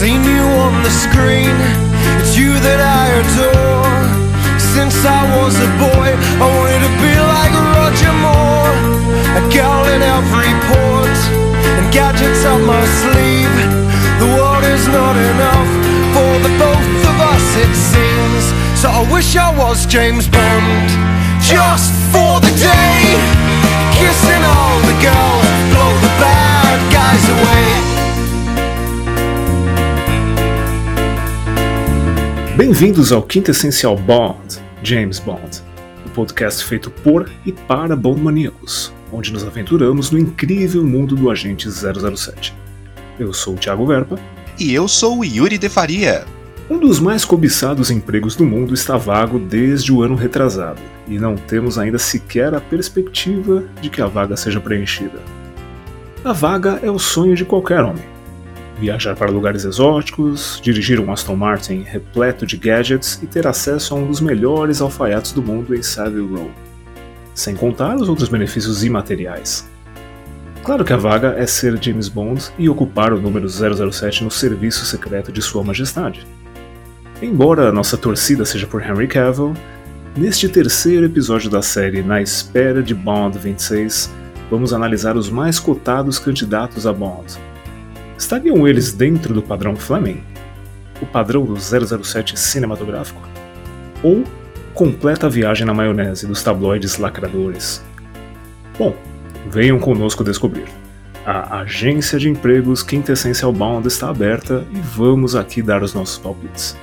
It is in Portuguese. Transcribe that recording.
Seen you on the screen, it's you that I adore. Since I was a boy, I wanted to be like Roger Moore. A girl in every port, and gadgets up my sleeve. The world is not enough for the both of us it seems. So I wish I was James Bond, just for the day. Bem-vindos ao Quinto Essencial Bond, James Bond, o podcast feito por e para Bond maníacos, onde nos aventuramos no incrível mundo do agente 007. Eu sou o Thiago Verpa. E eu sou o Yuri de Faria. Um dos mais cobiçados empregos do mundo está vago desde o ano retrasado, e não temos ainda sequer a perspectiva de que a vaga seja preenchida. A vaga é o sonho de qualquer homem viajar para lugares exóticos, dirigir um Aston Martin repleto de gadgets e ter acesso a um dos melhores alfaiates do mundo em Savile Row. Sem contar os outros benefícios imateriais. Claro que a vaga é ser James Bond e ocupar o número 007 no serviço secreto de Sua Majestade. Embora a nossa torcida seja por Henry Cavill, neste terceiro episódio da série Na Espera de Bond 26, vamos analisar os mais cotados candidatos a Bond, Estariam eles dentro do padrão Fleming? O padrão do 007 cinematográfico? Ou completa viagem na maionese dos tabloides lacradores? Bom, venham conosco descobrir. A agência de empregos Quintessential Bound está aberta e vamos aqui dar os nossos palpites.